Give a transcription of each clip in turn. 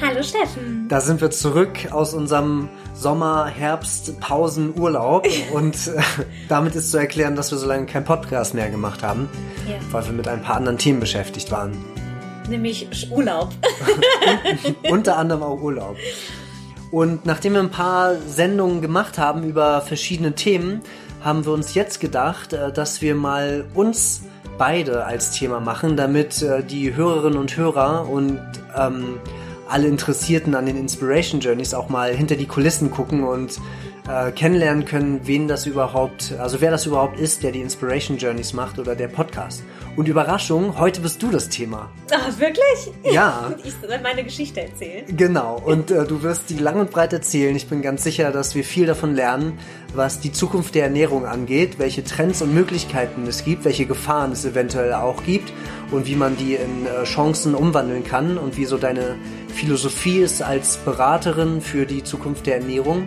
Hallo Steffen. Da sind wir zurück aus unserem Sommer, Herbst, Pausen, Urlaub und äh, damit ist zu erklären, dass wir so lange kein Podcast mehr gemacht haben, ja. weil wir mit ein paar anderen Themen beschäftigt waren. Nämlich Urlaub. Unter anderem auch Urlaub. Und nachdem wir ein paar Sendungen gemacht haben über verschiedene Themen, haben wir uns jetzt gedacht, äh, dass wir mal uns beide als Thema machen, damit äh, die Hörerinnen und Hörer und ähm, alle Interessierten an den Inspiration Journeys auch mal hinter die Kulissen gucken und äh, kennenlernen können, wen das überhaupt, also wer das überhaupt ist, der die Inspiration Journeys macht oder der Podcast. Und Überraschung, heute bist du das Thema. Ach, wirklich? Ja. ich soll meine Geschichte erzählen. Genau. Und äh, du wirst die lang und breit erzählen. Ich bin ganz sicher, dass wir viel davon lernen, was die Zukunft der Ernährung angeht, welche Trends und Möglichkeiten es gibt, welche Gefahren es eventuell auch gibt und wie man die in äh, Chancen umwandeln kann und wie so deine Philosophie ist als Beraterin für die Zukunft der Ernährung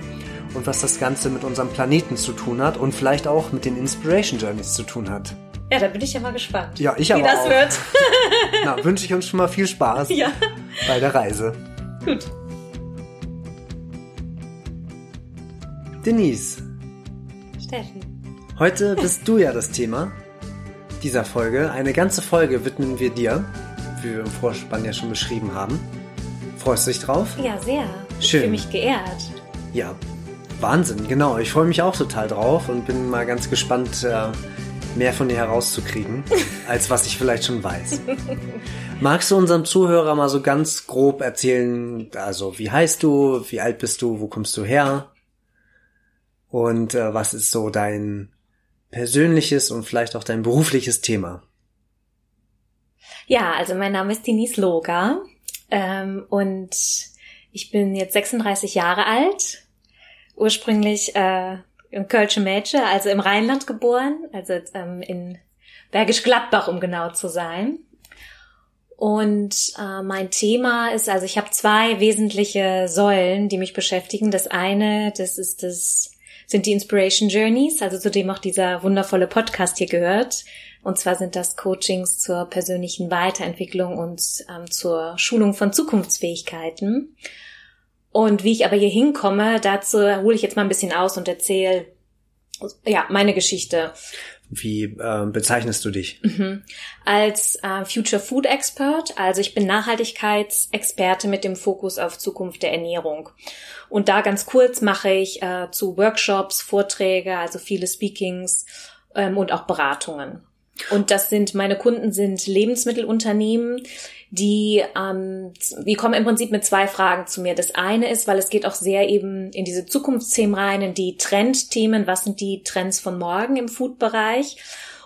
und was das Ganze mit unserem Planeten zu tun hat und vielleicht auch mit den Inspiration Journeys zu tun hat. Ja, da bin ich ja mal gespannt. Ja, ich aber Wie das auch. wird. Na, wünsche ich uns schon mal viel Spaß ja. bei der Reise. Gut. Denise. Steffen. Heute bist du ja das Thema dieser Folge. Eine ganze Folge widmen wir dir, wie wir im Vorspann ja schon beschrieben haben. Freust du dich drauf? Ja, sehr. Schön. Ich fühle mich geehrt. Ja, Wahnsinn, genau. Ich freue mich auch total drauf und bin mal ganz gespannt, äh, mehr von dir herauszukriegen, als was ich vielleicht schon weiß. Magst du unserem Zuhörer mal so ganz grob erzählen, also wie heißt du, wie alt bist du, wo kommst du her? Und äh, was ist so dein persönliches und vielleicht auch dein berufliches Thema? Ja, also mein Name ist Denise Loga ähm, und ich bin jetzt 36 Jahre alt, ursprünglich äh, im Kölsche Mädchen, also im Rheinland geboren, also ähm, in Bergisch Gladbach, um genau zu sein. Und äh, mein Thema ist, also ich habe zwei wesentliche Säulen, die mich beschäftigen. Das eine, das ist das, sind die Inspiration Journeys, also zu dem auch dieser wundervolle Podcast hier gehört. Und zwar sind das Coachings zur persönlichen Weiterentwicklung und ähm, zur Schulung von Zukunftsfähigkeiten. Und wie ich aber hier hinkomme, dazu hole ich jetzt mal ein bisschen aus und erzähle ja meine Geschichte. Wie äh, bezeichnest du dich? Mhm. Als äh, Future Food Expert, also ich bin Nachhaltigkeitsexperte mit dem Fokus auf Zukunft der Ernährung. Und da ganz kurz mache ich äh, zu Workshops, Vorträge, also viele Speakings ähm, und auch Beratungen. Und das sind, meine Kunden sind Lebensmittelunternehmen, die, ähm, die kommen im Prinzip mit zwei Fragen zu mir. Das eine ist, weil es geht auch sehr eben in diese Zukunftsthemen rein, in die Trendthemen, was sind die Trends von morgen im Food-Bereich.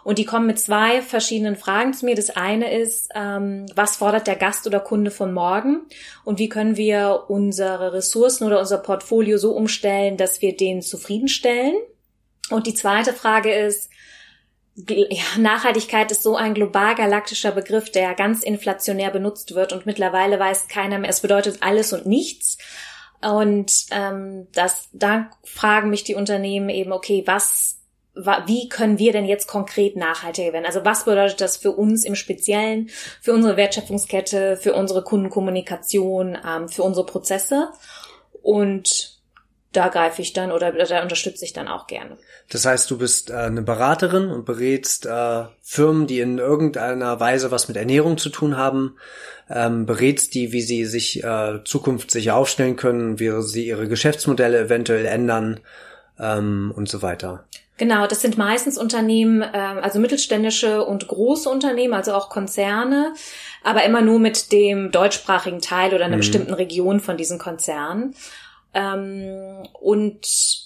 Und die kommen mit zwei verschiedenen Fragen zu mir. Das eine ist, ähm, was fordert der Gast oder Kunde von morgen? Und wie können wir unsere Ressourcen oder unser Portfolio so umstellen, dass wir den zufriedenstellen? Und die zweite Frage ist, ja, Nachhaltigkeit ist so ein global galaktischer Begriff, der ganz inflationär benutzt wird und mittlerweile weiß keiner mehr, es bedeutet alles und nichts. Und ähm, das, da fragen mich die Unternehmen eben, okay, was, wie können wir denn jetzt konkret nachhaltiger werden? Also was bedeutet das für uns im Speziellen, für unsere Wertschöpfungskette, für unsere Kundenkommunikation, ähm, für unsere Prozesse? Und da greife ich dann oder da unterstütze ich dann auch gerne. Das heißt, du bist äh, eine Beraterin und berätst äh, Firmen, die in irgendeiner Weise was mit Ernährung zu tun haben, ähm, berätst die, wie sie sich äh, zukunftssicher aufstellen können, wie sie ihre Geschäftsmodelle eventuell ändern ähm, und so weiter. Genau, das sind meistens Unternehmen, äh, also mittelständische und große Unternehmen, also auch Konzerne, aber immer nur mit dem deutschsprachigen Teil oder einer mhm. bestimmten Region von diesen Konzernen. Ähm, und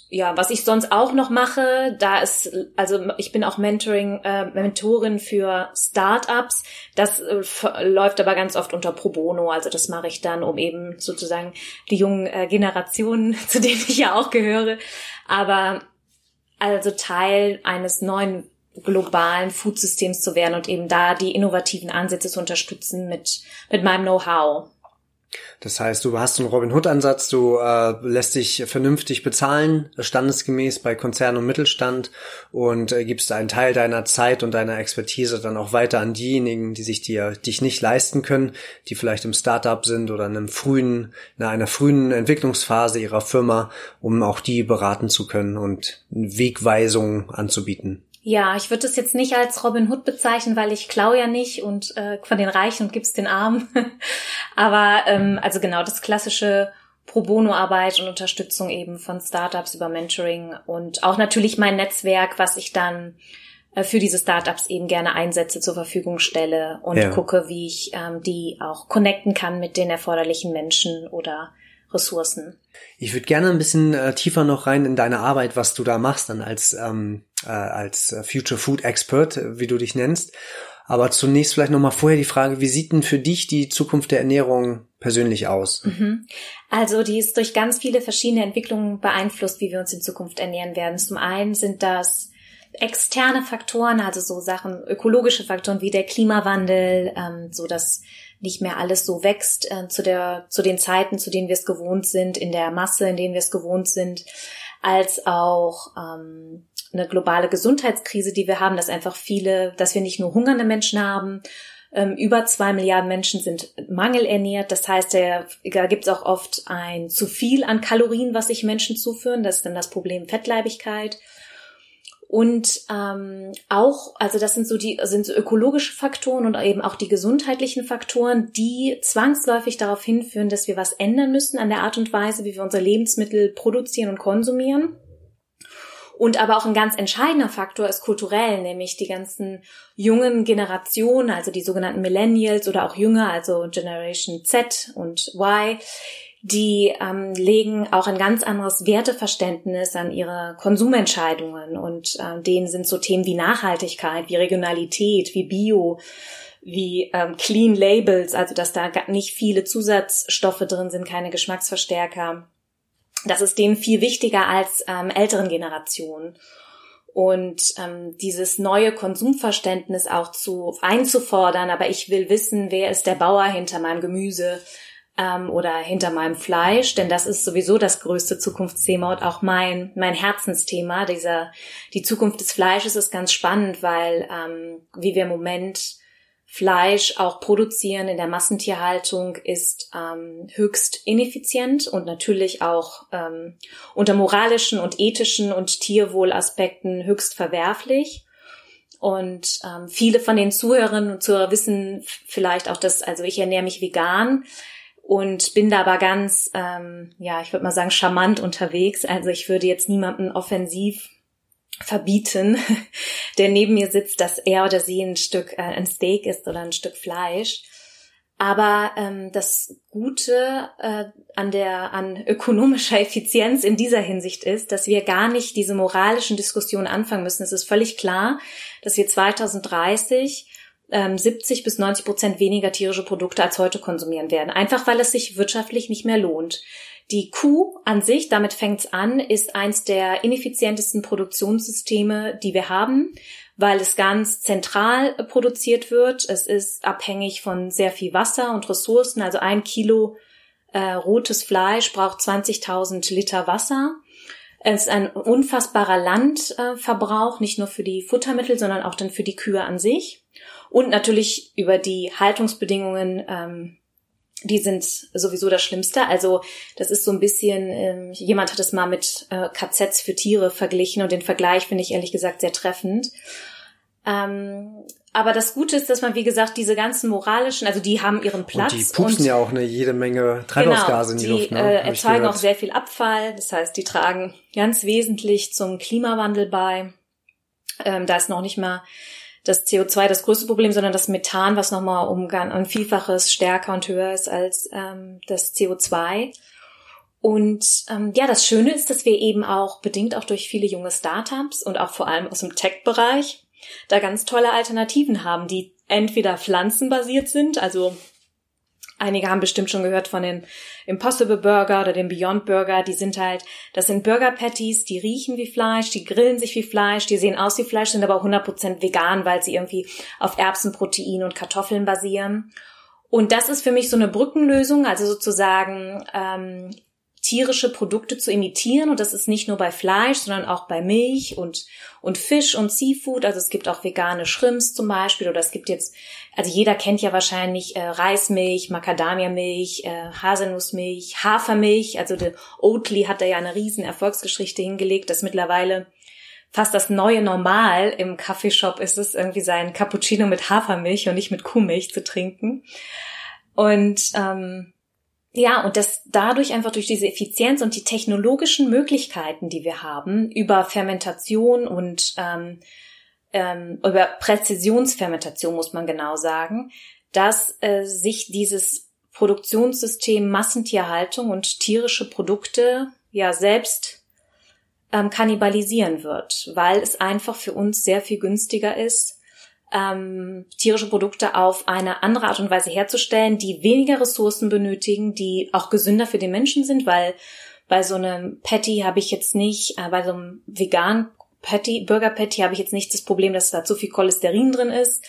ja, was ich sonst auch noch mache, da ist, also ich bin auch Mentoring, äh, Mentorin für Startups. Das äh, läuft aber ganz oft unter Pro Bono. Also das mache ich dann, um eben sozusagen die jungen äh, Generationen, zu denen ich ja auch gehöre, aber also Teil eines neuen globalen Foodsystems zu werden und eben da die innovativen Ansätze zu unterstützen mit, mit meinem Know-how. Das heißt, du hast einen Robin Hood-Ansatz, du äh, lässt dich vernünftig bezahlen, standesgemäß bei Konzernen und Mittelstand und äh, gibst einen Teil deiner Zeit und deiner Expertise dann auch weiter an diejenigen, die sich dir dich nicht leisten können, die vielleicht im Startup sind oder in einem frühen, in einer frühen Entwicklungsphase ihrer Firma, um auch die beraten zu können und Wegweisungen anzubieten. Ja, ich würde es jetzt nicht als Robin Hood bezeichnen, weil ich klau ja nicht und äh, von den Reichen und gib's den Armen. Aber ähm, also genau das klassische Pro Bono Arbeit und Unterstützung eben von Startups über Mentoring und auch natürlich mein Netzwerk, was ich dann äh, für diese Startups eben gerne einsetze, zur Verfügung stelle und ja. gucke, wie ich ähm, die auch connecten kann mit den erforderlichen Menschen oder Ressourcen. Ich würde gerne ein bisschen äh, tiefer noch rein in deine Arbeit, was du da machst, dann als, ähm, äh, als Future Food Expert, äh, wie du dich nennst. Aber zunächst vielleicht nochmal vorher die Frage, wie sieht denn für dich die Zukunft der Ernährung persönlich aus? Mhm. Also die ist durch ganz viele verschiedene Entwicklungen beeinflusst, wie wir uns in Zukunft ernähren werden. Zum einen sind das externe Faktoren, also so Sachen, ökologische Faktoren wie der Klimawandel, ähm, so dass nicht mehr alles so wächst äh, zu der zu den Zeiten, zu denen wir es gewohnt sind, in der Masse, in denen wir es gewohnt sind, als auch ähm, eine globale Gesundheitskrise, die wir haben, dass einfach viele, dass wir nicht nur hungernde Menschen haben, ähm, über zwei Milliarden Menschen sind mangelernährt. Das heißt, da gibt es auch oft ein zu viel an Kalorien, was sich Menschen zuführen. Das ist dann das Problem Fettleibigkeit. Und ähm, auch, also das sind so die sind so ökologische Faktoren und eben auch die gesundheitlichen Faktoren, die zwangsläufig darauf hinführen, dass wir was ändern müssen an der Art und Weise, wie wir unsere Lebensmittel produzieren und konsumieren. Und aber auch ein ganz entscheidender Faktor ist kulturell, nämlich die ganzen jungen Generationen, also die sogenannten Millennials oder auch jünger, also Generation Z und Y, die ähm, legen auch ein ganz anderes Werteverständnis an ihre Konsumentscheidungen und äh, denen sind so Themen wie Nachhaltigkeit, wie Regionalität, wie Bio, wie ähm, Clean Labels, also dass da nicht viele Zusatzstoffe drin sind, keine Geschmacksverstärker. Das ist denen viel wichtiger als ähm, älteren Generationen. Und ähm, dieses neue Konsumverständnis auch zu einzufordern, aber ich will wissen, wer ist der Bauer hinter meinem Gemüse, ähm, oder hinter meinem Fleisch, denn das ist sowieso das größte Zukunftsthema und auch mein mein Herzensthema. Dieser die Zukunft des Fleisches ist ganz spannend, weil ähm, wie wir im Moment Fleisch auch produzieren in der Massentierhaltung ist ähm, höchst ineffizient und natürlich auch ähm, unter moralischen und ethischen und Tierwohlaspekten höchst verwerflich. Und ähm, viele von den Zuhörerinnen und Zuhörern wissen vielleicht auch, dass, also ich ernähre mich vegan und bin da aber ganz, ähm, ja, ich würde mal sagen, charmant unterwegs. Also ich würde jetzt niemanden offensiv verbieten, der neben mir sitzt, dass er oder sie ein Stück äh, ein Steak ist oder ein Stück Fleisch. Aber ähm, das Gute äh, an der an ökonomischer Effizienz in dieser Hinsicht ist, dass wir gar nicht diese moralischen Diskussionen anfangen müssen. Es ist völlig klar, dass wir 2030 70 ähm, bis 90 Prozent weniger tierische Produkte als heute konsumieren werden. Einfach weil es sich wirtschaftlich nicht mehr lohnt. Die Kuh an sich, damit fängt's an, ist eins der ineffizientesten Produktionssysteme, die wir haben, weil es ganz zentral produziert wird. Es ist abhängig von sehr viel Wasser und Ressourcen. Also ein Kilo äh, rotes Fleisch braucht 20.000 Liter Wasser. Es ist ein unfassbarer Landverbrauch, nicht nur für die Futtermittel, sondern auch dann für die Kühe an sich. Und natürlich über die Haltungsbedingungen, ähm, die sind sowieso das Schlimmste. Also das ist so ein bisschen, ähm, jemand hat es mal mit äh, KZs für Tiere verglichen und den Vergleich finde ich ehrlich gesagt sehr treffend. Ähm, aber das Gute ist, dass man, wie gesagt, diese ganzen moralischen, also die haben ihren Platz. Und die pupsen und, ja auch eine jede Menge Treibhausgase genau, in die, Luft. Ne? Äh, erzeugen auch sehr viel Abfall. Das heißt, die tragen ganz wesentlich zum Klimawandel bei. Ähm, da ist noch nicht mal das CO2 das größte Problem, sondern das Methan, was nochmal um ein Vielfaches stärker und höher ist als ähm, das CO2. Und ähm, ja, das Schöne ist, dass wir eben auch bedingt auch durch viele junge Startups und auch vor allem aus dem Tech-Bereich da ganz tolle Alternativen haben, die entweder pflanzenbasiert sind, also Einige haben bestimmt schon gehört von den Impossible Burger oder dem Beyond Burger. Die sind halt, das sind Burger Patties, die riechen wie Fleisch, die grillen sich wie Fleisch, die sehen aus wie Fleisch, sind aber 100% vegan, weil sie irgendwie auf Erbsenprotein und Kartoffeln basieren. Und das ist für mich so eine Brückenlösung, also sozusagen ähm, tierische Produkte zu imitieren. Und das ist nicht nur bei Fleisch, sondern auch bei Milch und, und Fisch und Seafood. Also es gibt auch vegane Shrimps zum Beispiel. Oder es gibt jetzt, also jeder kennt ja wahrscheinlich äh, Reismilch, Macadamia-Milch, äh, Haselnussmilch, Hafermilch. Also der Oatly hat da ja eine riesen Erfolgsgeschichte hingelegt, dass mittlerweile fast das neue Normal im Kaffeeshop ist es, irgendwie sein Cappuccino mit Hafermilch und nicht mit Kuhmilch zu trinken. Und ähm, ja, und das dadurch einfach durch diese Effizienz und die technologischen Möglichkeiten, die wir haben, über Fermentation und ähm, ähm, über Präzisionsfermentation muss man genau sagen, dass äh, sich dieses Produktionssystem Massentierhaltung und tierische Produkte ja selbst ähm, kannibalisieren wird, weil es einfach für uns sehr viel günstiger ist, ähm, tierische Produkte auf eine andere Art und Weise herzustellen, die weniger Ressourcen benötigen, die auch gesünder für den Menschen sind, weil bei so einem Patty habe ich jetzt nicht, äh, bei so einem veganen Patty, Burger Patty habe ich jetzt nicht das Problem, dass da zu viel Cholesterin drin ist.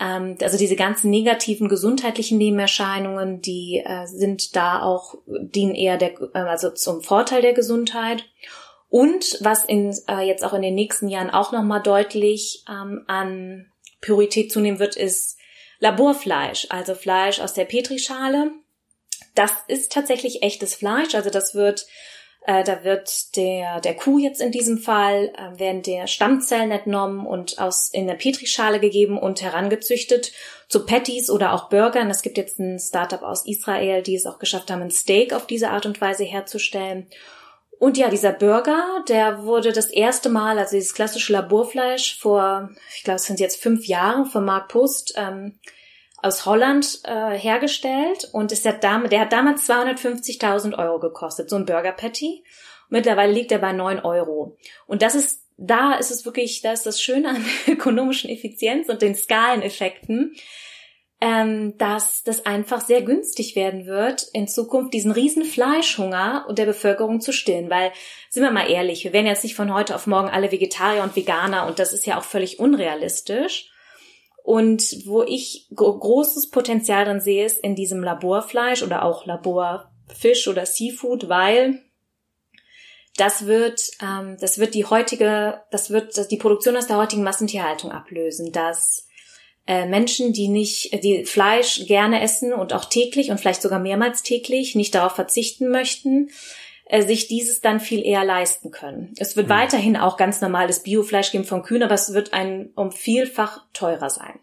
Ähm, also diese ganzen negativen gesundheitlichen Nebenerscheinungen, die äh, sind da auch, dienen eher der, äh, also zum Vorteil der Gesundheit. Und was in, äh, jetzt auch in den nächsten Jahren auch nochmal deutlich ähm, an Priorität zunehmen wird, ist Laborfleisch, also Fleisch aus der Petrischale. Das ist tatsächlich echtes Fleisch, also das wird äh, da wird der, der Kuh jetzt in diesem Fall, äh, werden der Stammzellen entnommen und aus, in der Petrischale gegeben und herangezüchtet zu Patties oder auch Burgern. Es gibt jetzt ein Startup aus Israel, die es auch geschafft haben, ein Steak auf diese Art und Weise herzustellen. Und ja, dieser Burger, der wurde das erste Mal, also dieses klassische Laborfleisch vor, ich glaube, es sind jetzt fünf Jahre von Mark Post ähm, aus Holland äh, hergestellt und ist der, Dame, der hat damals 250.000 Euro gekostet, so ein Burger Patty. Mittlerweile liegt er bei neun Euro. Und das ist, da ist es wirklich, da ist das Schöne an der ökonomischen Effizienz und den Skaleneffekten, ähm, dass das einfach sehr günstig werden wird, in Zukunft diesen riesen Fleischhunger der Bevölkerung zu stillen. Weil, sind wir mal ehrlich, wir werden jetzt nicht von heute auf morgen alle Vegetarier und Veganer und das ist ja auch völlig unrealistisch. Und wo ich großes Potenzial drin sehe, ist in diesem Laborfleisch oder auch Laborfisch oder Seafood, weil das wird, ähm, das wird die heutige, das wird die Produktion aus der heutigen Massentierhaltung ablösen. Das äh, Menschen, die nicht, die Fleisch gerne essen und auch täglich und vielleicht sogar mehrmals täglich nicht darauf verzichten möchten, äh, sich dieses dann viel eher leisten können. Es wird mhm. weiterhin auch ganz normales Biofleisch geben von Kühen, aber es wird ein um vielfach teurer sein.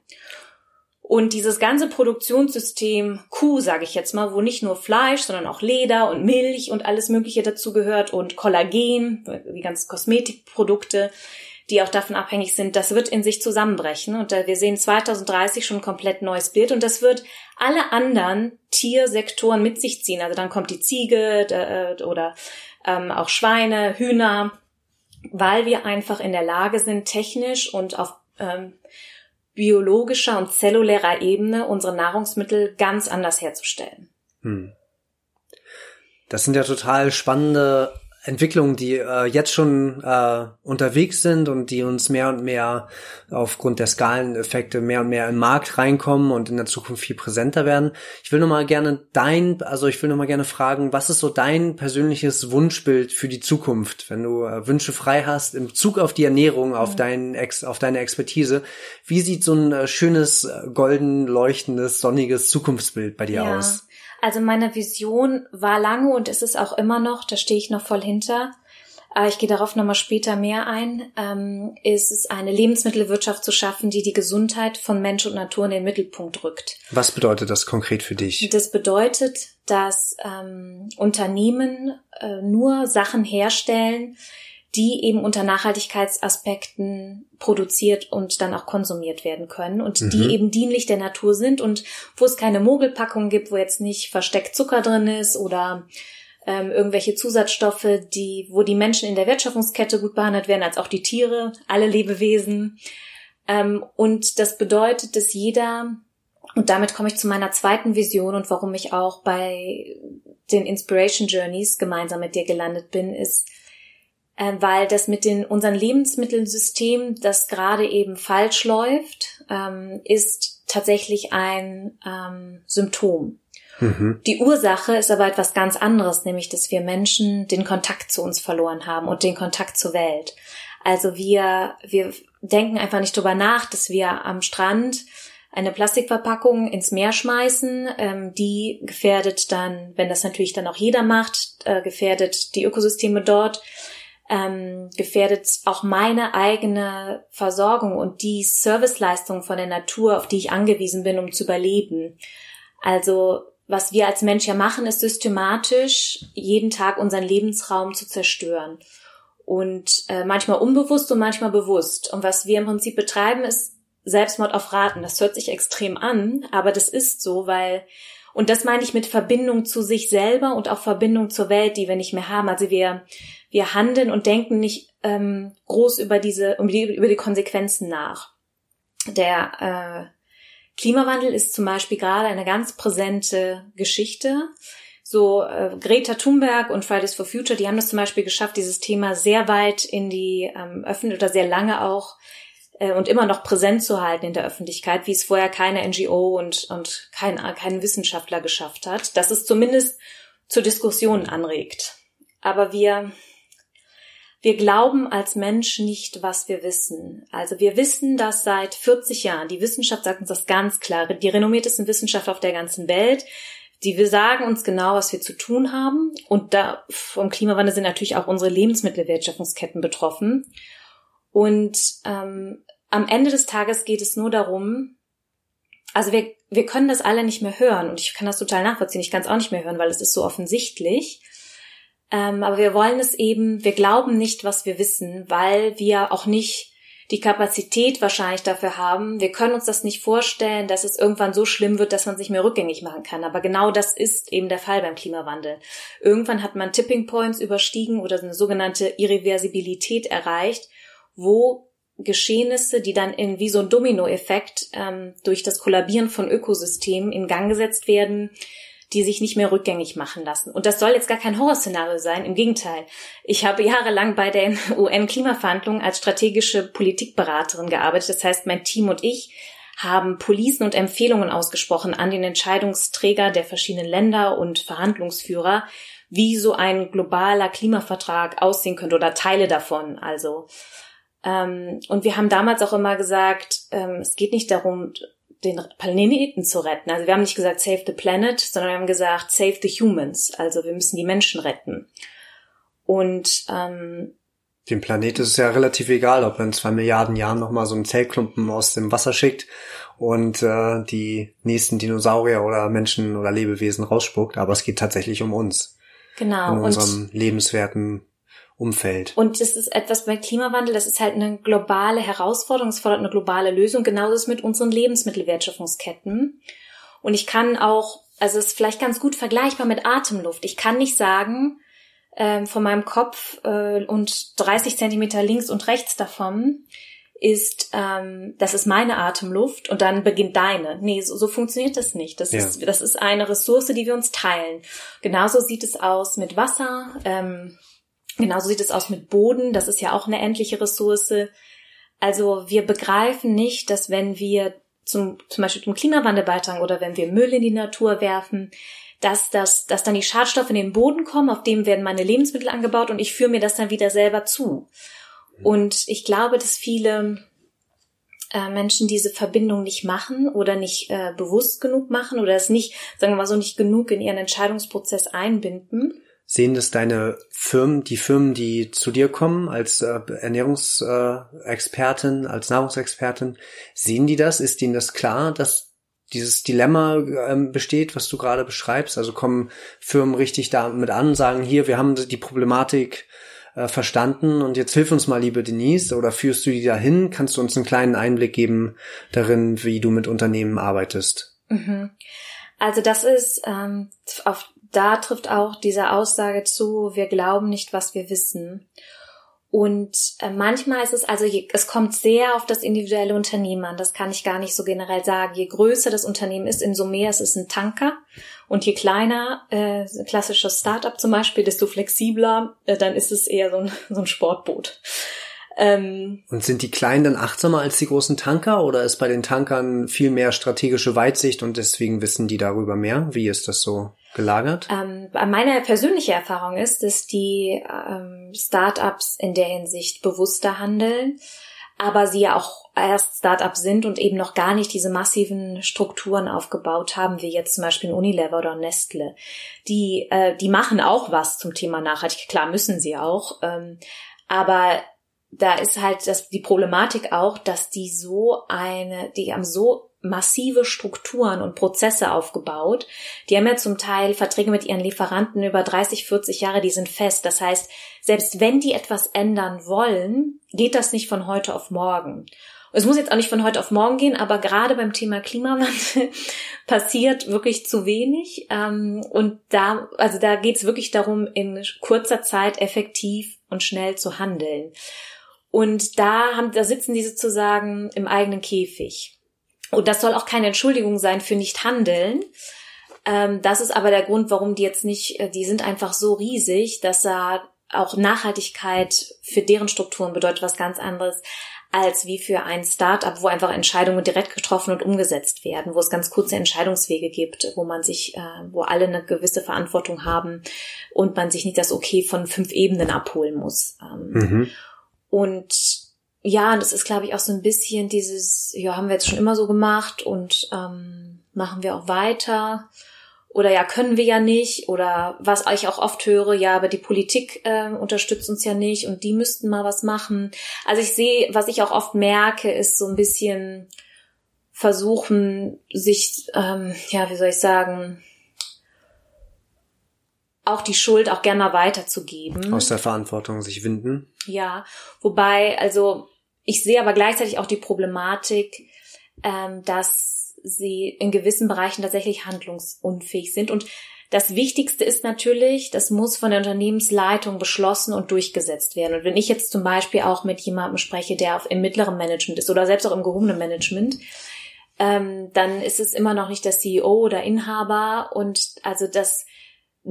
Und dieses ganze Produktionssystem Kuh, sage ich jetzt mal, wo nicht nur Fleisch, sondern auch Leder und Milch und alles Mögliche dazu gehört und Kollagen, die ganzen Kosmetikprodukte, die auch davon abhängig sind, das wird in sich zusammenbrechen. Und wir sehen 2030 schon ein komplett neues Bild und das wird alle anderen Tiersektoren mit sich ziehen. Also dann kommt die Ziege äh, oder ähm, auch Schweine, Hühner, weil wir einfach in der Lage sind, technisch und auf ähm, biologischer und zellulärer Ebene unsere Nahrungsmittel ganz anders herzustellen. Hm. Das sind ja total spannende Entwicklungen, die äh, jetzt schon äh, unterwegs sind und die uns mehr und mehr aufgrund der Skaleneffekte mehr und mehr im Markt reinkommen und in der Zukunft viel präsenter werden. Ich will nochmal gerne dein, also ich will nochmal gerne fragen, was ist so dein persönliches Wunschbild für die Zukunft, wenn du äh, Wünsche frei hast im Zug auf die Ernährung, auf mhm. dein Ex, auf deine Expertise. Wie sieht so ein äh, schönes, äh, golden leuchtendes, sonniges Zukunftsbild bei dir ja. aus? Also meine Vision war lange und ist es auch immer noch, da stehe ich noch voll hinter. Aber ich gehe darauf nochmal später mehr ein, ähm, ist es eine Lebensmittelwirtschaft zu schaffen, die die Gesundheit von Mensch und Natur in den Mittelpunkt rückt. Was bedeutet das konkret für dich? Das bedeutet, dass ähm, Unternehmen äh, nur Sachen herstellen, die eben unter Nachhaltigkeitsaspekten produziert und dann auch konsumiert werden können und mhm. die eben dienlich der Natur sind und wo es keine Mogelpackung gibt, wo jetzt nicht versteckt Zucker drin ist oder ähm, irgendwelche Zusatzstoffe, die, wo die Menschen in der Wertschöpfungskette gut behandelt werden, als auch die Tiere, alle Lebewesen. Ähm, und das bedeutet, dass jeder, und damit komme ich zu meiner zweiten Vision und warum ich auch bei den Inspiration Journeys gemeinsam mit dir gelandet bin, ist, weil das mit den unseren Lebensmittelsystem, das gerade eben falsch läuft, ähm, ist tatsächlich ein ähm, Symptom. Mhm. Die Ursache ist aber etwas ganz anderes, nämlich dass wir Menschen den Kontakt zu uns verloren haben und den Kontakt zur Welt. Also wir, wir denken einfach nicht drüber nach, dass wir am Strand eine Plastikverpackung ins Meer schmeißen, ähm, die gefährdet dann, wenn das natürlich dann auch jeder macht, äh, gefährdet die Ökosysteme dort ähm, gefährdet auch meine eigene Versorgung und die Serviceleistung von der Natur, auf die ich angewiesen bin, um zu überleben. Also was wir als Mensch ja machen, ist systematisch jeden Tag unseren Lebensraum zu zerstören. Und äh, manchmal unbewusst und manchmal bewusst. Und was wir im Prinzip betreiben, ist Selbstmord auf Raten. Das hört sich extrem an, aber das ist so, weil, und das meine ich mit Verbindung zu sich selber und auch Verbindung zur Welt, die wir nicht mehr haben. Also wir, wir handeln und denken nicht ähm, groß über diese, über die, über die Konsequenzen nach. Der äh, Klimawandel ist zum Beispiel gerade eine ganz präsente Geschichte. So äh, Greta Thunberg und Fridays for Future, die haben das zum Beispiel geschafft, dieses Thema sehr weit in die ähm, Öffentlichkeit oder sehr lange auch äh, und immer noch präsent zu halten in der Öffentlichkeit, wie es vorher keine NGO und, und kein, kein Wissenschaftler geschafft hat, dass es zumindest zur Diskussion anregt. Aber wir wir glauben als Mensch nicht, was wir wissen. Also wir wissen das seit 40 Jahren. Die Wissenschaft sagt uns das ganz klar. Die renommiertesten Wissenschaftler auf der ganzen Welt. Die wir sagen uns genau, was wir zu tun haben. Und da vom Klimawandel sind natürlich auch unsere Lebensmittelwertschöpfungsketten betroffen. Und ähm, am Ende des Tages geht es nur darum, also wir, wir können das alle nicht mehr hören. Und ich kann das total nachvollziehen. Ich kann es auch nicht mehr hören, weil es ist so offensichtlich. Ähm, aber wir wollen es eben, wir glauben nicht, was wir wissen, weil wir auch nicht die Kapazität wahrscheinlich dafür haben. Wir können uns das nicht vorstellen, dass es irgendwann so schlimm wird, dass man sich mehr rückgängig machen kann. Aber genau das ist eben der Fall beim Klimawandel. Irgendwann hat man Tipping Points überstiegen oder eine sogenannte Irreversibilität erreicht, wo Geschehnisse, die dann in wie so ein Dominoeffekt ähm, durch das Kollabieren von Ökosystemen in Gang gesetzt werden, die sich nicht mehr rückgängig machen lassen. Und das soll jetzt gar kein Horrorszenario sein. Im Gegenteil. Ich habe jahrelang bei den UN-Klimaverhandlungen als strategische Politikberaterin gearbeitet. Das heißt, mein Team und ich haben Policen und Empfehlungen ausgesprochen an den Entscheidungsträger der verschiedenen Länder und Verhandlungsführer, wie so ein globaler Klimavertrag aussehen könnte oder Teile davon. Also ähm, und wir haben damals auch immer gesagt, ähm, es geht nicht darum, den Planeten zu retten. Also wir haben nicht gesagt Save the Planet, sondern wir haben gesagt Save the Humans. Also wir müssen die Menschen retten. Und ähm, dem Planet ist es ja relativ egal, ob man in zwei Milliarden Jahren nochmal so einen Zellklumpen aus dem Wasser schickt und äh, die nächsten Dinosaurier oder Menschen oder Lebewesen rausspuckt, aber es geht tatsächlich um uns. Genau. In unserem lebenswerten Umfeld. Und das ist etwas bei Klimawandel, das ist halt eine globale Herausforderung, es fordert eine globale Lösung. Genauso ist es mit unseren Lebensmittelwertschöpfungsketten. Und ich kann auch, also es ist vielleicht ganz gut vergleichbar mit Atemluft. Ich kann nicht sagen, ähm, von meinem Kopf äh, und 30 Zentimeter links und rechts davon ist, ähm, das ist meine Atemluft und dann beginnt deine. Nee, so, so funktioniert das nicht. Das, ja. ist, das ist eine Ressource, die wir uns teilen. Genauso sieht es aus mit Wasser. Ähm, Genauso sieht es aus mit Boden. Das ist ja auch eine endliche Ressource. Also wir begreifen nicht, dass wenn wir zum, zum Beispiel zum Klimawandel beitragen oder wenn wir Müll in die Natur werfen, dass, das, dass dann die Schadstoffe in den Boden kommen, auf dem werden meine Lebensmittel angebaut und ich führe mir das dann wieder selber zu. Und ich glaube, dass viele äh, Menschen diese Verbindung nicht machen oder nicht äh, bewusst genug machen oder es nicht, sagen wir mal so, nicht genug in ihren Entscheidungsprozess einbinden. Sehen das deine Firmen, die Firmen, die zu dir kommen als äh, Ernährungsexpertin, äh, als Nahrungsexpertin, sehen die das? Ist ihnen das klar, dass dieses Dilemma ähm, besteht, was du gerade beschreibst? Also kommen Firmen richtig damit an, sagen hier, wir haben die Problematik äh, verstanden und jetzt hilf uns mal, liebe Denise, oder führst du die dahin? Kannst du uns einen kleinen Einblick geben darin, wie du mit Unternehmen arbeitest? Mhm. Also das ist ähm, auf da trifft auch diese Aussage zu, wir glauben nicht, was wir wissen. Und äh, manchmal ist es also, es kommt sehr auf das individuelle Unternehmen an. Das kann ich gar nicht so generell sagen. Je größer das Unternehmen ist, umso mehr ist es ein Tanker. Und je kleiner, äh, klassisches Startup zum Beispiel, desto flexibler, äh, dann ist es eher so ein, so ein Sportboot. Ähm, und sind die Kleinen dann achtsamer als die großen Tanker oder ist bei den Tankern viel mehr strategische Weitsicht und deswegen wissen die darüber mehr? Wie ist das so gelagert? Ähm, meine persönliche Erfahrung ist, dass die ähm, Startups in der Hinsicht bewusster handeln, aber sie ja auch erst Startups sind und eben noch gar nicht diese massiven Strukturen aufgebaut haben, wie jetzt zum Beispiel Unilever oder Nestle. Die, äh, die machen auch was zum Thema Nachhaltigkeit. Klar müssen sie auch. Ähm, aber da ist halt das, die Problematik auch, dass die so eine, die haben so massive Strukturen und Prozesse aufgebaut. Die haben ja zum Teil Verträge mit ihren Lieferanten über 30, 40 Jahre, die sind fest. Das heißt, selbst wenn die etwas ändern wollen, geht das nicht von heute auf morgen. Es muss jetzt auch nicht von heute auf morgen gehen, aber gerade beim Thema Klimawandel passiert wirklich zu wenig. Ähm, und da, also da geht es wirklich darum, in kurzer Zeit effektiv und schnell zu handeln. Und da haben, da sitzen die sozusagen im eigenen Käfig. Und das soll auch keine Entschuldigung sein für nicht handeln. Ähm, das ist aber der Grund, warum die jetzt nicht, äh, die sind einfach so riesig, dass da auch Nachhaltigkeit für deren Strukturen bedeutet was ganz anderes als wie für ein Start-up, wo einfach Entscheidungen direkt getroffen und umgesetzt werden, wo es ganz kurze Entscheidungswege gibt, wo man sich, äh, wo alle eine gewisse Verantwortung haben und man sich nicht das Okay von fünf Ebenen abholen muss. Ähm, mhm. Und ja, das ist, glaube ich, auch so ein bisschen dieses, ja, haben wir jetzt schon immer so gemacht und ähm, machen wir auch weiter. Oder ja, können wir ja nicht. Oder was ich auch oft höre, ja, aber die Politik äh, unterstützt uns ja nicht und die müssten mal was machen. Also ich sehe, was ich auch oft merke, ist so ein bisschen versuchen, sich, ähm, ja, wie soll ich sagen, auch die Schuld auch gerne mal weiterzugeben. Aus der Verantwortung sich winden. Ja, wobei, also ich sehe aber gleichzeitig auch die Problematik, ähm, dass sie in gewissen Bereichen tatsächlich handlungsunfähig sind. Und das Wichtigste ist natürlich, das muss von der Unternehmensleitung beschlossen und durchgesetzt werden. Und wenn ich jetzt zum Beispiel auch mit jemandem spreche, der auf, im mittleren Management ist oder selbst auch im gehobenen Management, ähm, dann ist es immer noch nicht der CEO oder Inhaber. Und also das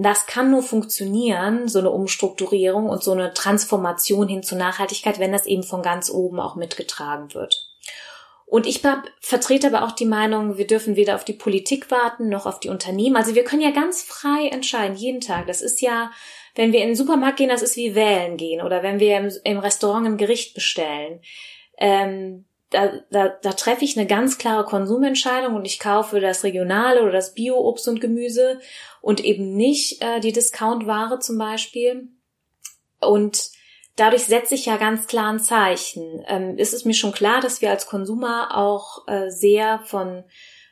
das kann nur funktionieren, so eine Umstrukturierung und so eine Transformation hin zur Nachhaltigkeit, wenn das eben von ganz oben auch mitgetragen wird. Und ich vertrete aber auch die Meinung, wir dürfen weder auf die Politik warten noch auf die Unternehmen. Also wir können ja ganz frei entscheiden, jeden Tag. Das ist ja, wenn wir in den Supermarkt gehen, das ist wie wählen gehen oder wenn wir im, im Restaurant ein Gericht bestellen. Ähm, da, da, da treffe ich eine ganz klare Konsumentscheidung und ich kaufe das regionale oder das Bio-Obst und Gemüse und eben nicht äh, die Discount-Ware zum Beispiel. Und dadurch setze ich ja ganz klar ein Zeichen. Ähm, ist es mir schon klar, dass wir als Konsumer auch äh, sehr von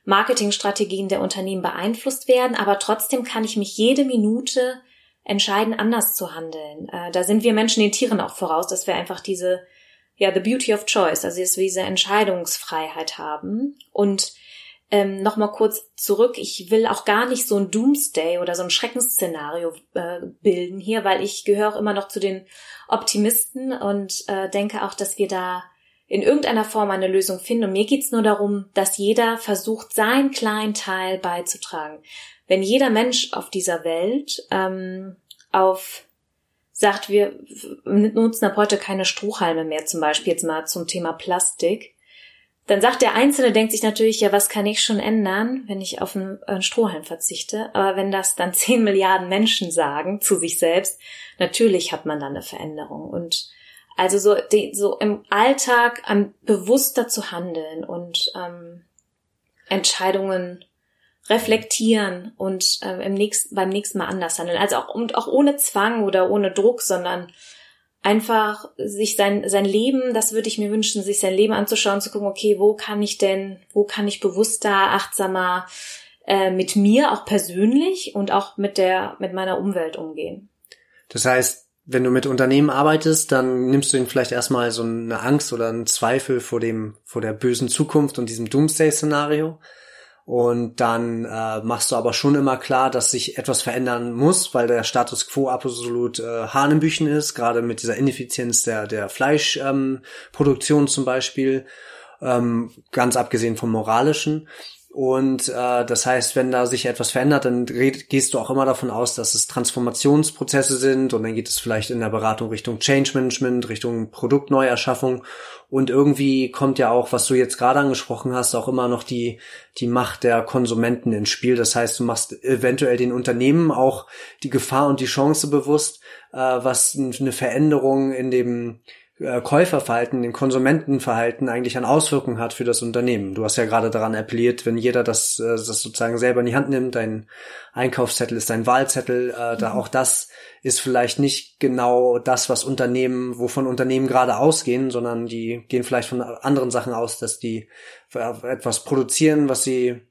Marketingstrategien der Unternehmen beeinflusst werden, aber trotzdem kann ich mich jede Minute entscheiden, anders zu handeln. Äh, da sind wir Menschen den Tieren auch voraus, dass wir einfach diese, ja, the beauty of choice, also diese Entscheidungsfreiheit haben. Und ähm, Nochmal kurz zurück. Ich will auch gar nicht so ein Doomsday oder so ein Schreckensszenario äh, bilden hier, weil ich gehöre auch immer noch zu den Optimisten und äh, denke auch, dass wir da in irgendeiner Form eine Lösung finden. Und mir geht's nur darum, dass jeder versucht, seinen kleinen Teil beizutragen. Wenn jeder Mensch auf dieser Welt ähm, auf sagt, wir nutzen ab heute keine Strohhalme mehr, zum Beispiel jetzt mal zum Thema Plastik, dann sagt der Einzelne, denkt sich natürlich, ja, was kann ich schon ändern, wenn ich auf einen, Strohhalm verzichte? Aber wenn das dann zehn Milliarden Menschen sagen zu sich selbst, natürlich hat man dann eine Veränderung. Und also so, so im Alltag bewusster zu handeln und ähm, Entscheidungen reflektieren und ähm, im nächsten, beim nächsten Mal anders handeln. Also auch, und auch ohne Zwang oder ohne Druck, sondern einfach sich sein, sein Leben, das würde ich mir wünschen, sich sein Leben anzuschauen, zu gucken, okay, wo kann ich denn, wo kann ich bewusster, achtsamer äh, mit mir auch persönlich und auch mit der, mit meiner Umwelt umgehen. Das heißt, wenn du mit Unternehmen arbeitest, dann nimmst du ihnen vielleicht erstmal so eine Angst oder einen Zweifel vor dem, vor der bösen Zukunft und diesem Doomsday-Szenario Und dann äh, machst du aber schon immer klar, dass sich etwas verändern muss, weil der Status quo absolut äh, Hanebüchen ist, gerade mit dieser Ineffizienz der, der Fleischproduktion ähm, zum Beispiel, ähm, ganz abgesehen vom moralischen. Und äh, das heißt, wenn da sich etwas verändert, dann gehst du auch immer davon aus, dass es Transformationsprozesse sind und dann geht es vielleicht in der Beratung Richtung Change Management, Richtung Produktneuerschaffung und irgendwie kommt ja auch, was du jetzt gerade angesprochen hast, auch immer noch die die Macht der Konsumenten ins Spiel. Das heißt, du machst eventuell den Unternehmen auch die Gefahr und die Chance bewusst, äh, was eine Veränderung in dem Käuferverhalten, dem Konsumentenverhalten eigentlich an Auswirkungen hat für das Unternehmen. Du hast ja gerade daran appelliert, wenn jeder das, äh, das sozusagen selber in die Hand nimmt, dein Einkaufszettel ist dein Wahlzettel, äh, da mhm. auch das ist vielleicht nicht genau das, was Unternehmen, wovon Unternehmen gerade ausgehen, sondern die gehen vielleicht von anderen Sachen aus, dass die etwas produzieren, was sie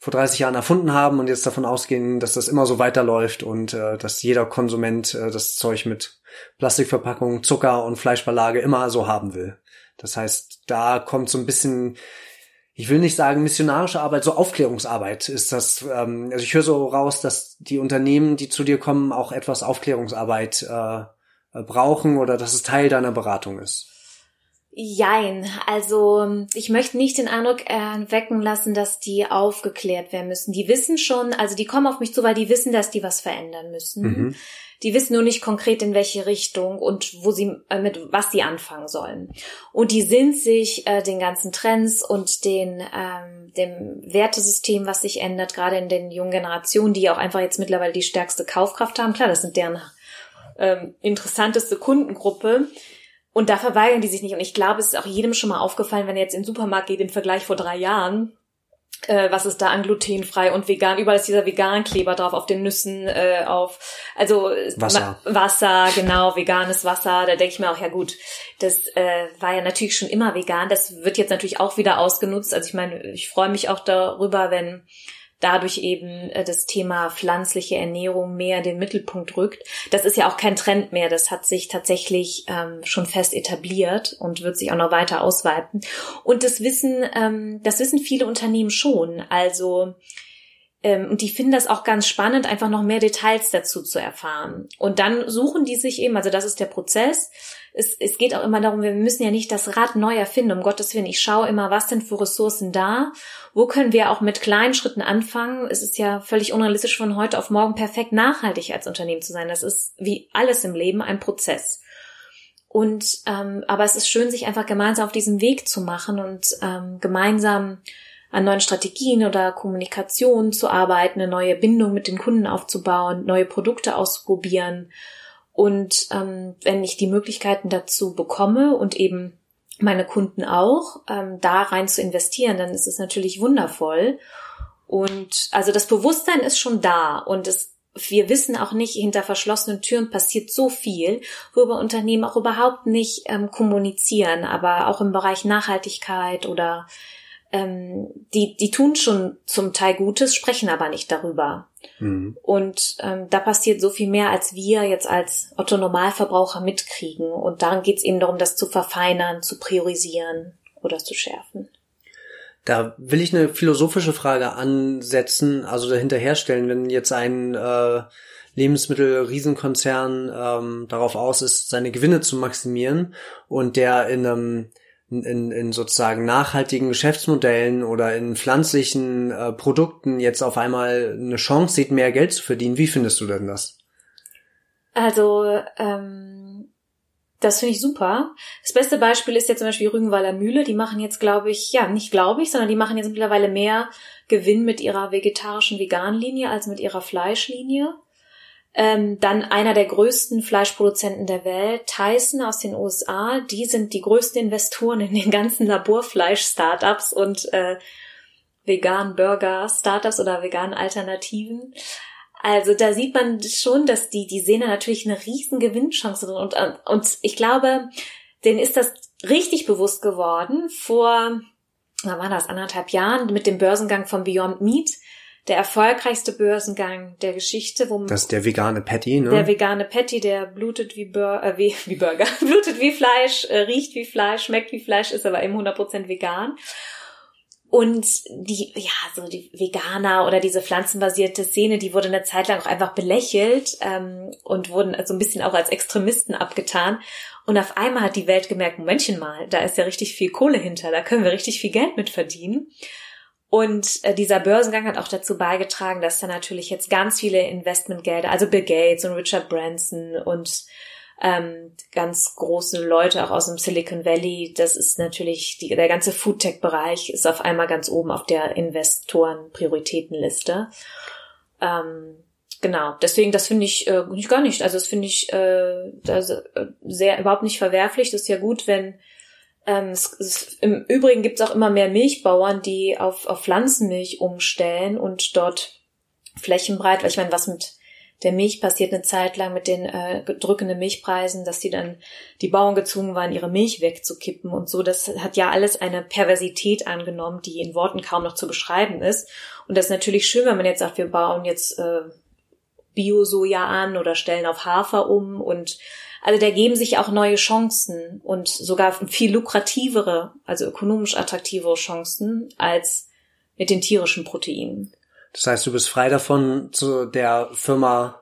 vor 30 Jahren erfunden haben und jetzt davon ausgehen, dass das immer so weiterläuft und äh, dass jeder Konsument äh, das Zeug mit Plastikverpackung, Zucker und Fleischbeilage immer so haben will. Das heißt, da kommt so ein bisschen, ich will nicht sagen missionarische Arbeit, so Aufklärungsarbeit ist das. Ähm, also ich höre so raus, dass die Unternehmen, die zu dir kommen, auch etwas Aufklärungsarbeit äh, brauchen oder dass es Teil deiner Beratung ist. Jein, also ich möchte nicht den Eindruck erwecken lassen, dass die aufgeklärt werden müssen. Die wissen schon, also die kommen auf mich zu, weil die wissen, dass die was verändern müssen. Mhm. Die wissen nur nicht konkret in welche Richtung und wo sie äh, mit was sie anfangen sollen. Und die sind sich äh, den ganzen Trends und den ähm, dem Wertesystem, was sich ändert, gerade in den jungen Generationen, die auch einfach jetzt mittlerweile die stärkste Kaufkraft haben. Klar, das sind deren ähm, interessanteste Kundengruppe. Und da verweigern die sich nicht. Und ich glaube, es ist auch jedem schon mal aufgefallen, wenn er jetzt in den Supermarkt geht im Vergleich vor drei Jahren, äh, was ist da an glutenfrei und vegan, überall ist dieser Vegan-Kleber drauf, auf den Nüssen, äh, auf, also Wasser. Wasser, genau, veganes Wasser, da denke ich mir auch, ja gut, das äh, war ja natürlich schon immer vegan, das wird jetzt natürlich auch wieder ausgenutzt, also ich meine, ich freue mich auch darüber, wenn dadurch eben äh, das Thema pflanzliche Ernährung mehr in den Mittelpunkt rückt. Das ist ja auch kein Trend mehr. Das hat sich tatsächlich ähm, schon fest etabliert und wird sich auch noch weiter ausweiten. Und das wissen, ähm, das wissen viele Unternehmen schon. Also und die finden das auch ganz spannend, einfach noch mehr Details dazu zu erfahren. Und dann suchen die sich eben, also das ist der Prozess. Es, es geht auch immer darum, wir müssen ja nicht das Rad neu erfinden, um Gottes Willen. Ich schaue immer, was sind für Ressourcen da? Wo können wir auch mit kleinen Schritten anfangen? Es ist ja völlig unrealistisch, von heute auf morgen perfekt nachhaltig als Unternehmen zu sein. Das ist wie alles im Leben ein Prozess. Und ähm, aber es ist schön, sich einfach gemeinsam auf diesem Weg zu machen und ähm, gemeinsam an neuen Strategien oder Kommunikation zu arbeiten, eine neue Bindung mit den Kunden aufzubauen, neue Produkte auszuprobieren. Und ähm, wenn ich die Möglichkeiten dazu bekomme und eben meine Kunden auch, ähm, da rein zu investieren, dann ist es natürlich wundervoll. Und also das Bewusstsein ist schon da und es, wir wissen auch nicht, hinter verschlossenen Türen passiert so viel, worüber Unternehmen auch überhaupt nicht ähm, kommunizieren, aber auch im Bereich Nachhaltigkeit oder ähm, die, die tun schon zum Teil Gutes, sprechen aber nicht darüber. Mhm. Und ähm, da passiert so viel mehr, als wir jetzt als Otto Normalverbraucher mitkriegen. Und daran geht es eben darum, das zu verfeinern, zu priorisieren oder zu schärfen. Da will ich eine philosophische Frage ansetzen, also dahinterherstellen, wenn jetzt ein äh, Lebensmittel-Riesenkonzern ähm, darauf aus ist, seine Gewinne zu maximieren und der in einem in, in sozusagen nachhaltigen Geschäftsmodellen oder in pflanzlichen äh, Produkten jetzt auf einmal eine Chance sieht, mehr Geld zu verdienen. Wie findest du denn das? Also, ähm, das finde ich super. Das beste Beispiel ist jetzt zum Beispiel Rügenwalder Mühle. Die machen jetzt, glaube ich, ja, nicht glaube ich, sondern die machen jetzt mittlerweile mehr Gewinn mit ihrer vegetarischen Vegan-Linie als mit ihrer Fleischlinie. Ähm, dann einer der größten Fleischproduzenten der Welt, Tyson aus den USA. Die sind die größten Investoren in den ganzen Laborfleisch-Startups und äh, vegan Burger-Startups oder veganen Alternativen. Also da sieht man schon, dass die, die sehen da natürlich eine riesen Gewinnchance. Und, und ich glaube, denen ist das richtig bewusst geworden vor, wann war das, anderthalb Jahren mit dem Börsengang von Beyond Meat der erfolgreichste Börsengang der Geschichte. Wo das ist der vegane Patty, ne? Der vegane Patty, der blutet wie, Bur äh, wie, wie Burger, blutet wie Fleisch, äh, riecht wie Fleisch, schmeckt wie Fleisch, ist aber eben 100% vegan. Und die, ja, so die Veganer oder diese pflanzenbasierte Szene, die wurde eine Zeit lang auch einfach belächelt ähm, und wurden so ein bisschen auch als Extremisten abgetan. Und auf einmal hat die Welt gemerkt, Momentchen mal, da ist ja richtig viel Kohle hinter, da können wir richtig viel Geld mit verdienen. Und äh, dieser Börsengang hat auch dazu beigetragen, dass da natürlich jetzt ganz viele Investmentgelder, also Bill Gates und Richard Branson und ähm, ganz große Leute auch aus dem Silicon Valley. Das ist natürlich, die, der ganze Foodtech-Bereich ist auf einmal ganz oben auf der Investoren-Prioritätenliste. Ähm, genau, deswegen, das finde ich, äh, gar nicht. Also das finde ich äh, das, äh, sehr überhaupt nicht verwerflich. Das ist ja gut, wenn ähm, es, es, Im Übrigen gibt es auch immer mehr Milchbauern, die auf, auf Pflanzenmilch umstellen und dort flächenbreit, weil ich meine, was mit der Milch passiert eine Zeit lang mit den äh, drückenden Milchpreisen, dass die dann die Bauern gezwungen waren, ihre Milch wegzukippen und so. Das hat ja alles eine Perversität angenommen, die in Worten kaum noch zu beschreiben ist. Und das ist natürlich schön, wenn man jetzt sagt, wir bauen jetzt äh, Bio-Soja an oder stellen auf Hafer um und also da geben sich auch neue Chancen und sogar viel lukrativere, also ökonomisch attraktivere Chancen als mit den tierischen Proteinen. Das heißt, du bist frei davon, zu der Firma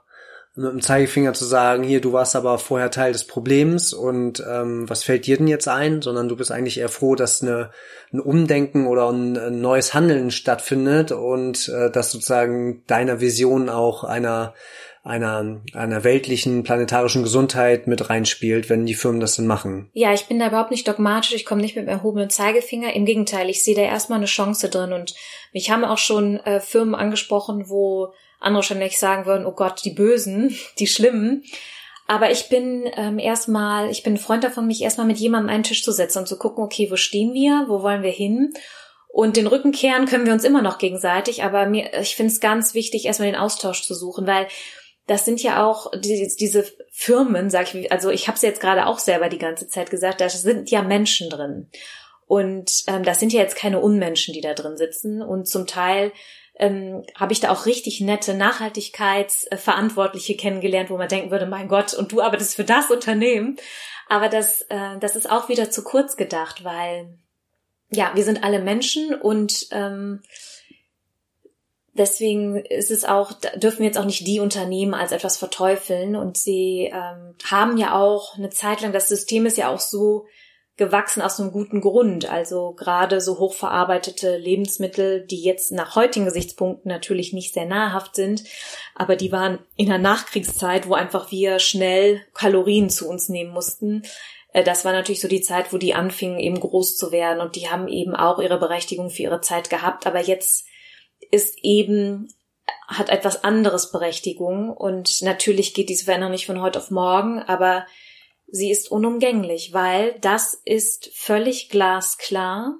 mit dem Zeigefinger zu sagen, hier, du warst aber vorher Teil des Problems und ähm, was fällt dir denn jetzt ein? Sondern du bist eigentlich eher froh, dass eine, ein Umdenken oder ein, ein neues Handeln stattfindet und äh, dass sozusagen deiner Vision auch einer einer, einer weltlichen planetarischen Gesundheit mit reinspielt, wenn die Firmen das dann machen. Ja, ich bin da überhaupt nicht dogmatisch, ich komme nicht mit dem erhobenen Zeigefinger. Im Gegenteil, ich sehe da erstmal eine Chance drin und mich haben auch schon äh, Firmen angesprochen, wo andere wahrscheinlich sagen würden, oh Gott, die Bösen, die Schlimmen. Aber ich bin ähm, erstmal, ich bin ein Freund davon, mich erstmal mit jemandem an einen Tisch zu setzen und zu gucken, okay, wo stehen wir, wo wollen wir hin? Und den Rücken kehren können wir uns immer noch gegenseitig, aber mir, ich finde es ganz wichtig, erstmal den Austausch zu suchen, weil das sind ja auch die, diese Firmen, sag ich, also ich habe es jetzt gerade auch selber die ganze Zeit gesagt, da sind ja Menschen drin. Und ähm, das sind ja jetzt keine Unmenschen, die da drin sitzen. Und zum Teil ähm, habe ich da auch richtig nette Nachhaltigkeitsverantwortliche kennengelernt, wo man denken würde, mein Gott, und du arbeitest für das Unternehmen. Aber das, äh, das ist auch wieder zu kurz gedacht, weil ja, wir sind alle Menschen und ähm, deswegen ist es auch, dürfen wir jetzt auch nicht die Unternehmen als etwas verteufeln. Und sie ähm, haben ja auch eine Zeit lang, das System ist ja auch so gewachsen aus einem guten Grund. Also gerade so hochverarbeitete Lebensmittel, die jetzt nach heutigen Gesichtspunkten natürlich nicht sehr nahrhaft sind, aber die waren in der Nachkriegszeit, wo einfach wir schnell Kalorien zu uns nehmen mussten. Äh, das war natürlich so die Zeit, wo die anfingen eben groß zu werden und die haben eben auch ihre Berechtigung für ihre Zeit gehabt. Aber jetzt ist eben hat etwas anderes Berechtigung und natürlich geht diese Veränderung nicht von heute auf morgen, aber sie ist unumgänglich, weil das ist völlig glasklar.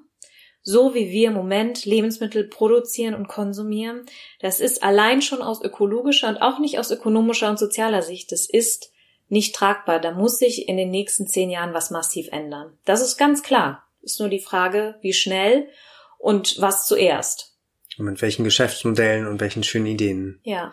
So wie wir im Moment Lebensmittel produzieren und konsumieren, das ist allein schon aus ökologischer und auch nicht aus ökonomischer und sozialer Sicht, das ist nicht tragbar. Da muss sich in den nächsten zehn Jahren was massiv ändern. Das ist ganz klar. Ist nur die Frage, wie schnell und was zuerst. Und mit welchen Geschäftsmodellen und welchen schönen Ideen. Ja.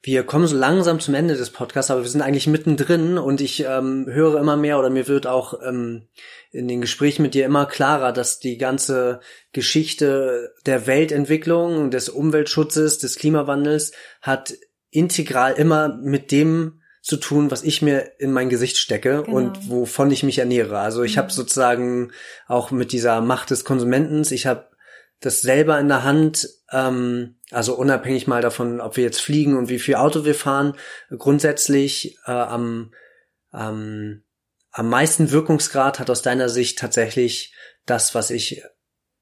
Wir kommen so langsam zum Ende des Podcasts, aber wir sind eigentlich mittendrin und ich ähm, höre immer mehr oder mir wird auch ähm, in den Gesprächen mit dir immer klarer, dass die ganze Geschichte der Weltentwicklung, des Umweltschutzes, des Klimawandels hat integral immer mit dem zu tun, was ich mir in mein Gesicht stecke genau. und wovon ich mich ernähre. Also ich mhm. habe sozusagen auch mit dieser Macht des Konsumentens, ich habe das selber in der Hand, ähm, also unabhängig mal davon, ob wir jetzt fliegen und wie viel Auto wir fahren, grundsätzlich äh, am, ähm, am meisten Wirkungsgrad hat aus deiner Sicht tatsächlich das, was ich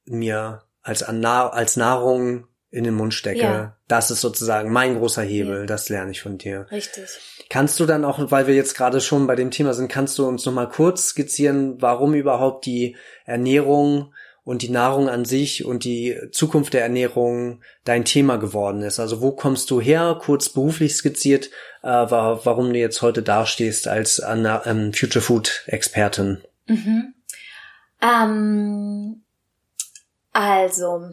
mir als, als Nahrung in den Mund stecke. Ja. Das ist sozusagen mein großer Hebel, ja. das lerne ich von dir. Richtig. Kannst du dann auch, weil wir jetzt gerade schon bei dem Thema sind, kannst du uns nochmal kurz skizzieren, warum überhaupt die Ernährung und die Nahrung an sich und die Zukunft der Ernährung dein Thema geworden ist. Also wo kommst du her, kurz beruflich skizziert, äh, war, warum du jetzt heute dastehst als ähm, Future Food Expertin? Mhm. Ähm, also,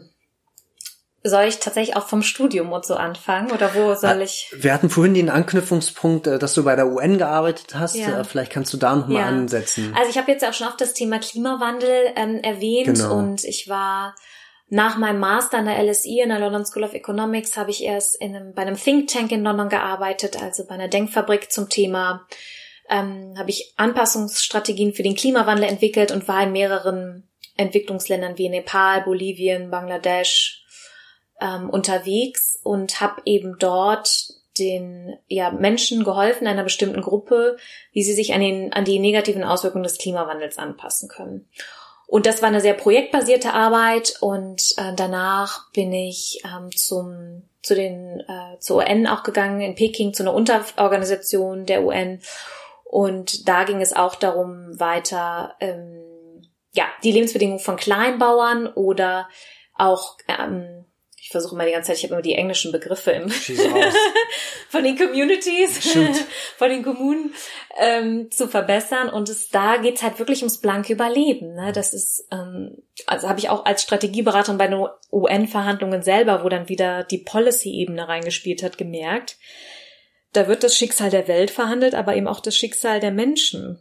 soll ich tatsächlich auch vom Studium und so anfangen oder wo soll äh, ich? Wir hatten vorhin den Anknüpfungspunkt, äh, dass du bei der UN gearbeitet hast. Ja. Äh, vielleicht kannst du da nochmal ja. ansetzen. Also ich habe jetzt auch schon auf das Thema Klimawandel ähm, erwähnt genau. und ich war nach meinem Master an der LSE, in der London School of Economics, habe ich erst in einem, bei einem Think Tank in London gearbeitet, also bei einer Denkfabrik zum Thema. Ähm, habe ich Anpassungsstrategien für den Klimawandel entwickelt und war in mehreren Entwicklungsländern wie Nepal, Bolivien, Bangladesch ähm, unterwegs und habe eben dort den ja, Menschen geholfen, einer bestimmten Gruppe, wie sie sich an, den, an die negativen Auswirkungen des Klimawandels anpassen können. Und das war eine sehr projektbasierte Arbeit und äh, danach bin ich ähm, zum zu den äh, zur UN auch gegangen in Peking zu einer Unterorganisation der UN und da ging es auch darum weiter ähm, ja die Lebensbedingungen von Kleinbauern oder auch ähm, ich versuche immer die ganze Zeit, ich habe immer die englischen Begriffe im von den Communities, von den Kommunen ähm, zu verbessern. Und es, da geht's halt wirklich ums blanke Überleben. Ne? Das ist, ähm, also habe ich auch als Strategieberaterin bei den UN-Verhandlungen selber, wo dann wieder die Policy-Ebene reingespielt hat, gemerkt. Da wird das Schicksal der Welt verhandelt, aber eben auch das Schicksal der Menschen.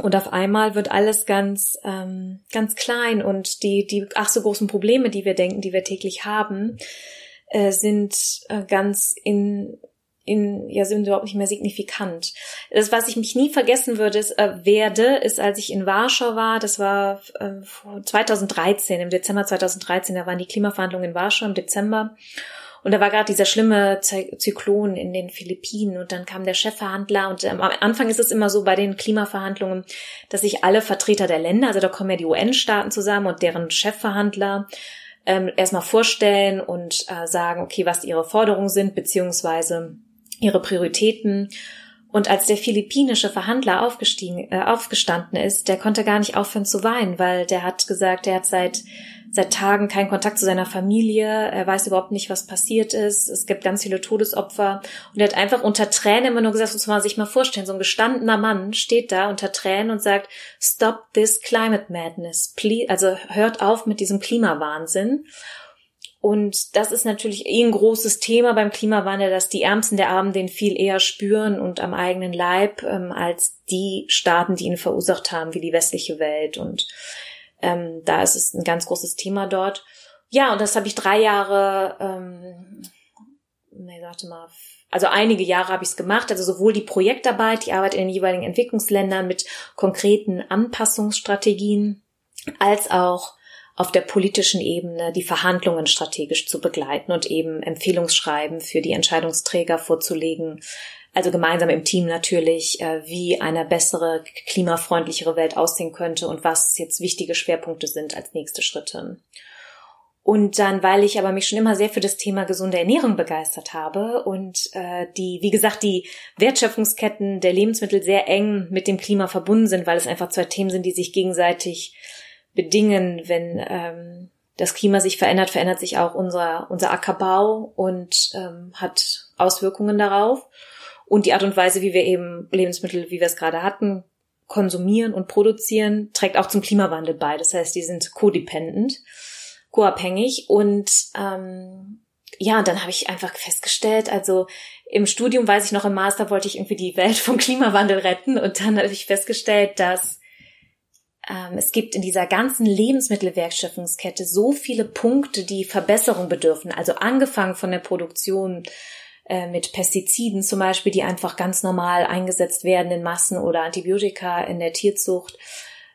Und auf einmal wird alles ganz, ähm, ganz klein und die, die ach so großen Probleme, die wir denken, die wir täglich haben, äh, sind äh, ganz in, in, ja, sind überhaupt nicht mehr signifikant. Das, was ich mich nie vergessen würde, ist, äh, werde, ist, als ich in Warschau war, das war äh, 2013, im Dezember 2013, da waren die Klimaverhandlungen in Warschau im Dezember. Und da war gerade dieser schlimme Zyklon in den Philippinen und dann kam der Chefverhandler und ähm, am Anfang ist es immer so bei den Klimaverhandlungen, dass sich alle Vertreter der Länder, also da kommen ja die UN-Staaten zusammen und deren Chefverhandler ähm, erstmal vorstellen und äh, sagen, okay, was ihre Forderungen sind, beziehungsweise ihre Prioritäten. Und als der philippinische Verhandler aufgestiegen, äh, aufgestanden ist, der konnte gar nicht aufhören zu weinen, weil der hat gesagt, er hat seit seit Tagen keinen Kontakt zu seiner Familie, er weiß überhaupt nicht, was passiert ist, es gibt ganz viele Todesopfer. Und er hat einfach unter Tränen immer nur gesagt, muss man sich mal vorstellen, so ein gestandener Mann steht da unter Tränen und sagt, stop this climate madness, please, also hört auf mit diesem Klimawahnsinn. Und das ist natürlich eh ein großes Thema beim Klimawandel, dass die Ärmsten der Armen den viel eher spüren und am eigenen Leib ähm, als die Staaten, die ihn verursacht haben, wie die westliche Welt. Und ähm, da ist es ein ganz großes Thema dort. Ja, und das habe ich drei Jahre, ähm, nee, warte mal, also einige Jahre habe ich es gemacht, also sowohl die Projektarbeit, die Arbeit in den jeweiligen Entwicklungsländern mit konkreten Anpassungsstrategien, als auch auf der politischen Ebene die Verhandlungen strategisch zu begleiten und eben Empfehlungsschreiben für die Entscheidungsträger vorzulegen, also gemeinsam im Team natürlich, äh, wie eine bessere, klimafreundlichere Welt aussehen könnte und was jetzt wichtige Schwerpunkte sind als nächste Schritte. Und dann, weil ich aber mich schon immer sehr für das Thema gesunde Ernährung begeistert habe und äh, die, wie gesagt, die Wertschöpfungsketten der Lebensmittel sehr eng mit dem Klima verbunden sind, weil es einfach zwei Themen sind, die sich gegenseitig bedingen. Wenn ähm, das Klima sich verändert, verändert sich auch unser, unser Ackerbau und ähm, hat Auswirkungen darauf und die Art und Weise, wie wir eben Lebensmittel, wie wir es gerade hatten, konsumieren und produzieren, trägt auch zum Klimawandel bei. Das heißt, die sind codependent, co-abhängig und ähm, ja, dann habe ich einfach festgestellt, also im Studium, weiß ich noch, im Master wollte ich irgendwie die Welt vom Klimawandel retten und dann habe ich festgestellt, dass ähm, es gibt in dieser ganzen Lebensmittelwertschöpfungskette so viele Punkte, die Verbesserung bedürfen. Also angefangen von der Produktion äh, mit Pestiziden zum Beispiel, die einfach ganz normal eingesetzt werden in Massen oder Antibiotika in der Tierzucht,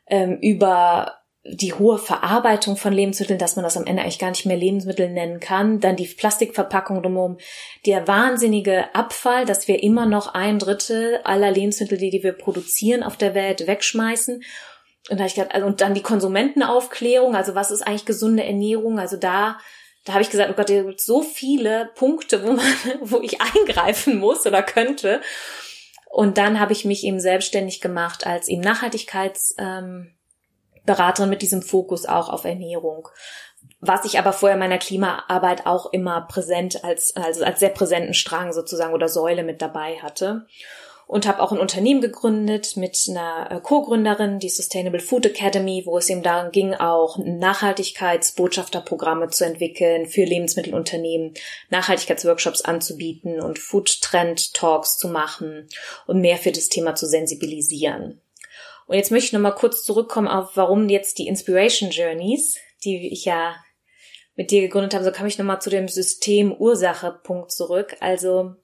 ähm, über die hohe Verarbeitung von Lebensmitteln, dass man das am Ende eigentlich gar nicht mehr Lebensmittel nennen kann, dann die Plastikverpackung drumherum, der wahnsinnige Abfall, dass wir immer noch ein Drittel aller Lebensmittel, die, die wir produzieren auf der Welt, wegschmeißen. Und da ich gedacht, also, und dann die Konsumentenaufklärung, also was ist eigentlich gesunde Ernährung? Also da da habe ich gesagt, oh Gott, es gibt so viele Punkte, wo man, wo ich eingreifen muss oder könnte. Und dann habe ich mich eben selbstständig gemacht als eben Nachhaltigkeitsberaterin ähm, mit diesem Fokus auch auf Ernährung. Was ich aber vorher in meiner Klimaarbeit auch immer präsent als, also als sehr präsenten Strang sozusagen oder Säule mit dabei hatte und habe auch ein Unternehmen gegründet mit einer äh, Co-Gründerin, die Sustainable Food Academy, wo es eben darum ging, auch Nachhaltigkeitsbotschafterprogramme zu entwickeln für Lebensmittelunternehmen, Nachhaltigkeitsworkshops anzubieten und Food Trend Talks zu machen und mehr für das Thema zu sensibilisieren. Und jetzt möchte ich nochmal kurz zurückkommen auf, warum jetzt die Inspiration Journeys, die ich ja mit dir gegründet haben, so komme ich nochmal zu dem System-Ursache-Punkt zurück. Also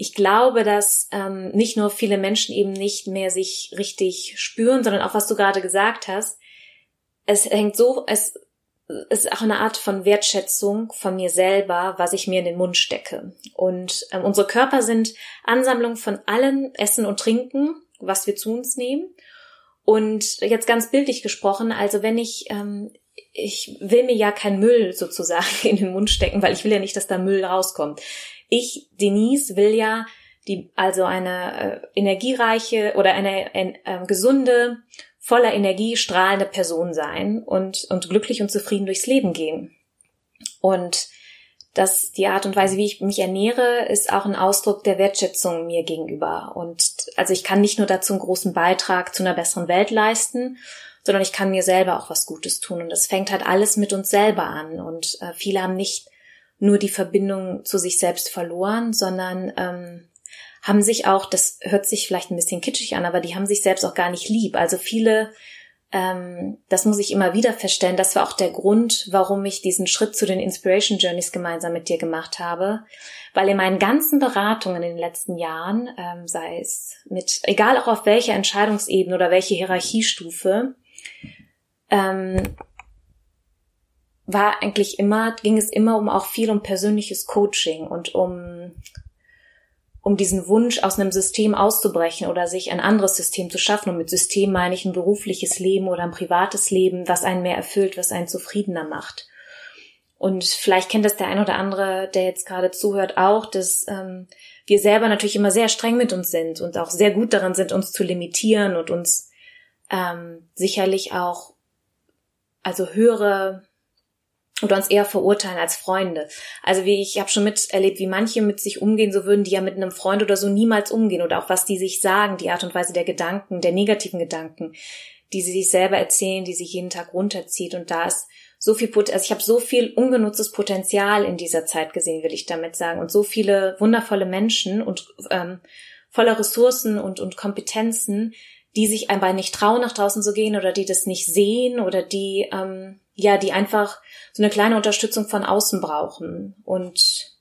ich glaube, dass ähm, nicht nur viele Menschen eben nicht mehr sich richtig spüren, sondern auch was du gerade gesagt hast. Es hängt so, es ist auch eine Art von Wertschätzung von mir selber, was ich mir in den Mund stecke. Und ähm, unsere Körper sind Ansammlung von allem Essen und Trinken, was wir zu uns nehmen. Und jetzt ganz bildlich gesprochen, also wenn ich, ähm, ich will mir ja kein Müll sozusagen in den Mund stecken, weil ich will ja nicht, dass da Müll rauskommt. Ich, Denise, will ja die, also eine äh, energiereiche oder eine, äh, gesunde, voller Energie strahlende Person sein und, und glücklich und zufrieden durchs Leben gehen. Und dass die Art und Weise, wie ich mich ernähre, ist auch ein Ausdruck der Wertschätzung mir gegenüber. Und also ich kann nicht nur dazu einen großen Beitrag zu einer besseren Welt leisten, sondern ich kann mir selber auch was Gutes tun. Und das fängt halt alles mit uns selber an. Und äh, viele haben nicht nur die Verbindung zu sich selbst verloren, sondern ähm, haben sich auch, das hört sich vielleicht ein bisschen kitschig an, aber die haben sich selbst auch gar nicht lieb. Also viele, ähm, das muss ich immer wieder feststellen, das war auch der Grund, warum ich diesen Schritt zu den Inspiration Journeys gemeinsam mit dir gemacht habe. Weil in meinen ganzen Beratungen in den letzten Jahren, ähm, sei es mit, egal auch auf welcher Entscheidungsebene oder welche Hierarchiestufe, ähm, war eigentlich immer, ging es immer um auch viel um persönliches Coaching und um um diesen Wunsch aus einem System auszubrechen oder sich ein anderes System zu schaffen. Und mit System meine ich ein berufliches Leben oder ein privates Leben, was einen mehr erfüllt, was einen zufriedener macht. Und vielleicht kennt das der ein oder andere, der jetzt gerade zuhört, auch, dass ähm, wir selber natürlich immer sehr streng mit uns sind und auch sehr gut darin sind, uns zu limitieren und uns ähm, sicherlich auch also höhere oder uns eher verurteilen als Freunde. Also wie ich habe schon miterlebt, wie manche mit sich umgehen, so würden die ja mit einem Freund oder so niemals umgehen. Oder auch was die sich sagen, die Art und Weise der Gedanken, der negativen Gedanken, die sie sich selber erzählen, die sich jeden Tag runterzieht. Und da ist so viel Pot also ich habe so viel ungenutztes Potenzial in dieser Zeit gesehen, will ich damit sagen. Und so viele wundervolle Menschen und ähm, voller Ressourcen und und Kompetenzen, die sich einfach nicht trauen, nach draußen zu gehen oder die das nicht sehen oder die ähm, ja, die einfach so eine kleine Unterstützung von außen brauchen und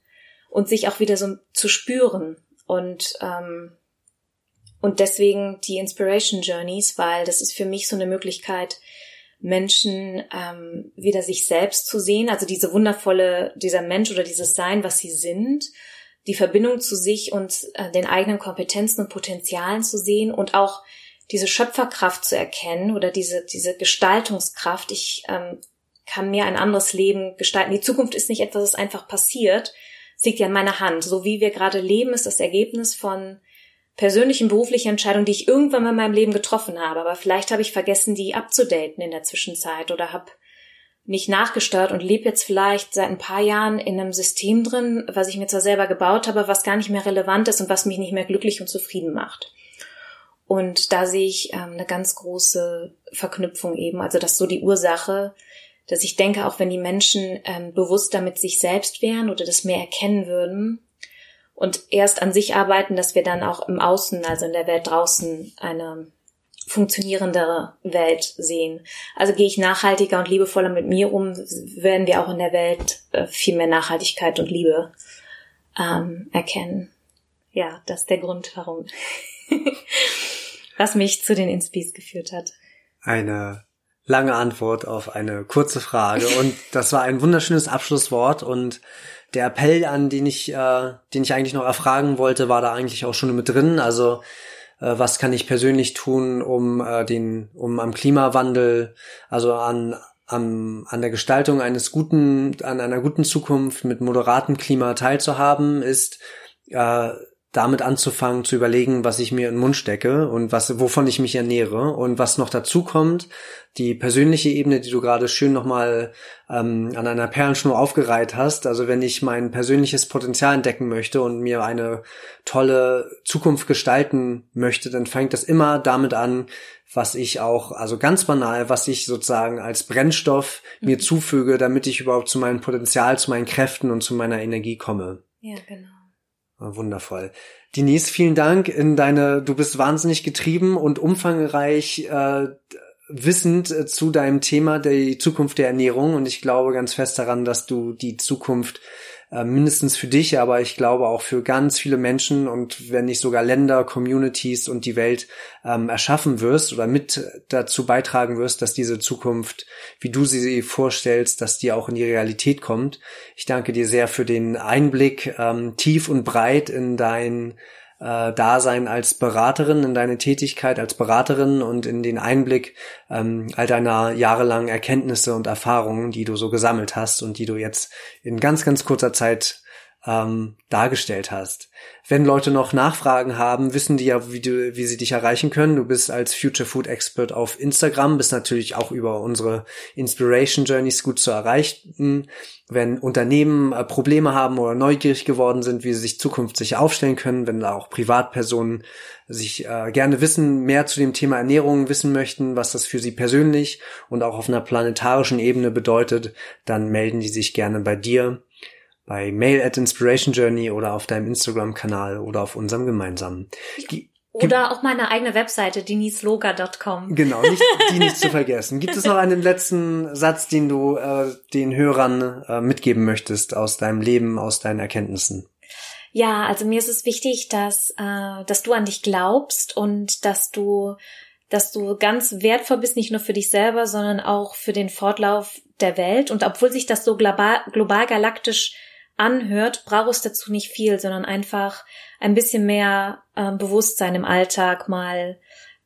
und sich auch wieder so zu spüren und ähm, und deswegen die Inspiration Journeys, weil das ist für mich so eine Möglichkeit, Menschen ähm, wieder sich selbst zu sehen, also diese wundervolle, dieser Mensch oder dieses Sein, was sie sind, die Verbindung zu sich und äh, den eigenen Kompetenzen und Potenzialen zu sehen und auch diese Schöpferkraft zu erkennen oder diese, diese Gestaltungskraft. Ich ähm, kann mir ein anderes Leben gestalten. Die Zukunft ist nicht etwas, das einfach passiert. Es liegt ja in meiner Hand. So wie wir gerade leben, ist das Ergebnis von persönlichen, beruflichen Entscheidungen, die ich irgendwann mal in meinem Leben getroffen habe. Aber vielleicht habe ich vergessen, die abzudaten in der Zwischenzeit oder habe nicht nachgesteuert und lebe jetzt vielleicht seit ein paar Jahren in einem System drin, was ich mir zwar selber gebaut habe, was gar nicht mehr relevant ist und was mich nicht mehr glücklich und zufrieden macht. Und da sehe ich ähm, eine ganz große Verknüpfung eben, also dass so die Ursache dass ich denke, auch wenn die Menschen ähm, bewusster mit sich selbst wären oder das mehr erkennen würden und erst an sich arbeiten, dass wir dann auch im Außen, also in der Welt draußen, eine funktionierendere Welt sehen. Also gehe ich nachhaltiger und liebevoller mit mir um, werden wir auch in der Welt äh, viel mehr Nachhaltigkeit und Liebe ähm, erkennen. Ja, das ist der Grund, warum. Was mich zu den Inspis geführt hat. Eine lange Antwort auf eine kurze Frage. Und das war ein wunderschönes Abschlusswort. Und der Appell, an den ich, äh, den ich eigentlich noch erfragen wollte, war da eigentlich auch schon mit drin. Also äh, was kann ich persönlich tun, um äh, den, um am Klimawandel, also an an, an der Gestaltung eines guten, an einer guten Zukunft mit moderatem Klima teilzuhaben, ist äh, damit anzufangen zu überlegen, was ich mir in den Mund stecke und was, wovon ich mich ernähre und was noch dazu kommt, die persönliche Ebene, die du gerade schön nochmal ähm, an einer Perlenschnur aufgereiht hast. Also wenn ich mein persönliches Potenzial entdecken möchte und mir eine tolle Zukunft gestalten möchte, dann fängt das immer damit an, was ich auch, also ganz banal, was ich sozusagen als Brennstoff mhm. mir zufüge, damit ich überhaupt zu meinem Potenzial, zu meinen Kräften und zu meiner Energie komme. Ja, genau. Wundervoll. Denise, vielen Dank in deine, du bist wahnsinnig getrieben und umfangreich äh, wissend äh, zu deinem Thema der Zukunft der Ernährung und ich glaube ganz fest daran, dass du die Zukunft äh, mindestens für dich, aber ich glaube auch für ganz viele Menschen und wenn nicht sogar Länder, Communities und die Welt ähm, erschaffen wirst oder mit dazu beitragen wirst, dass diese Zukunft, wie du sie vorstellst, dass die auch in die Realität kommt. Ich danke dir sehr für den Einblick ähm, tief und breit in dein äh, Dasein als Beraterin, in deine Tätigkeit als Beraterin und in den Einblick ähm, all deiner jahrelangen Erkenntnisse und Erfahrungen, die du so gesammelt hast und die du jetzt in ganz, ganz kurzer Zeit ähm, dargestellt hast. Wenn Leute noch Nachfragen haben, wissen die ja, wie, du, wie sie dich erreichen können. Du bist als Future Food Expert auf Instagram, bist natürlich auch über unsere Inspiration Journeys gut zu erreichen. Wenn Unternehmen äh, Probleme haben oder neugierig geworden sind, wie sie sich zukünftig aufstellen können, wenn da auch Privatpersonen sich äh, gerne wissen, mehr zu dem Thema Ernährung wissen möchten, was das für sie persönlich und auch auf einer planetarischen Ebene bedeutet, dann melden die sich gerne bei dir bei Mail at Inspiration Journey oder auf deinem Instagram-Kanal oder auf unserem gemeinsamen. G oder auch meine eigene Webseite, denisloga.com. Genau, nicht, die nicht zu vergessen. Gibt es noch einen letzten Satz, den du äh, den Hörern äh, mitgeben möchtest aus deinem Leben, aus deinen Erkenntnissen? Ja, also mir ist es wichtig, dass, äh, dass du an dich glaubst und dass du, dass du ganz wertvoll bist, nicht nur für dich selber, sondern auch für den Fortlauf der Welt. Und obwohl sich das so global, global galaktisch anhört, braucht es dazu nicht viel, sondern einfach ein bisschen mehr ähm, Bewusstsein im Alltag, mal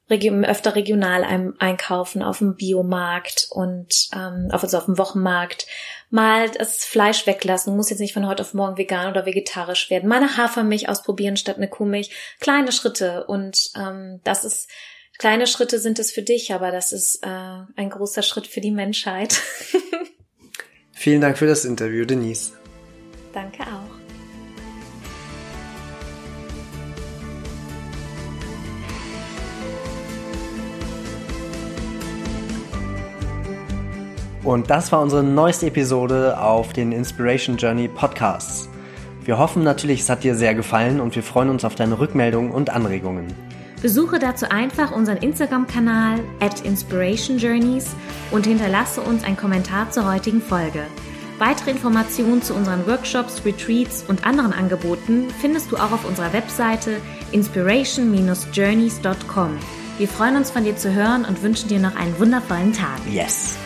regi öfter regional ein einkaufen auf dem Biomarkt und ähm, auf, also auf dem Wochenmarkt, mal das Fleisch weglassen, muss jetzt nicht von heute auf morgen vegan oder vegetarisch werden, mal eine Hafermilch ausprobieren statt eine Kuhmilch, kleine Schritte und ähm, das ist Kleine Schritte sind es für dich, aber das ist äh, ein großer Schritt für die Menschheit. Vielen Dank für das Interview, Denise. Danke auch. Und das war unsere neueste Episode auf den Inspiration Journey Podcasts. Wir hoffen natürlich, es hat dir sehr gefallen und wir freuen uns auf deine Rückmeldungen und Anregungen. Besuche dazu einfach unseren Instagram-Kanal at Inspiration Journeys und hinterlasse uns einen Kommentar zur heutigen Folge. Weitere Informationen zu unseren Workshops, Retreats und anderen Angeboten findest du auch auf unserer Webseite inspiration-journeys.com. Wir freuen uns von dir zu hören und wünschen dir noch einen wundervollen Tag. Yes!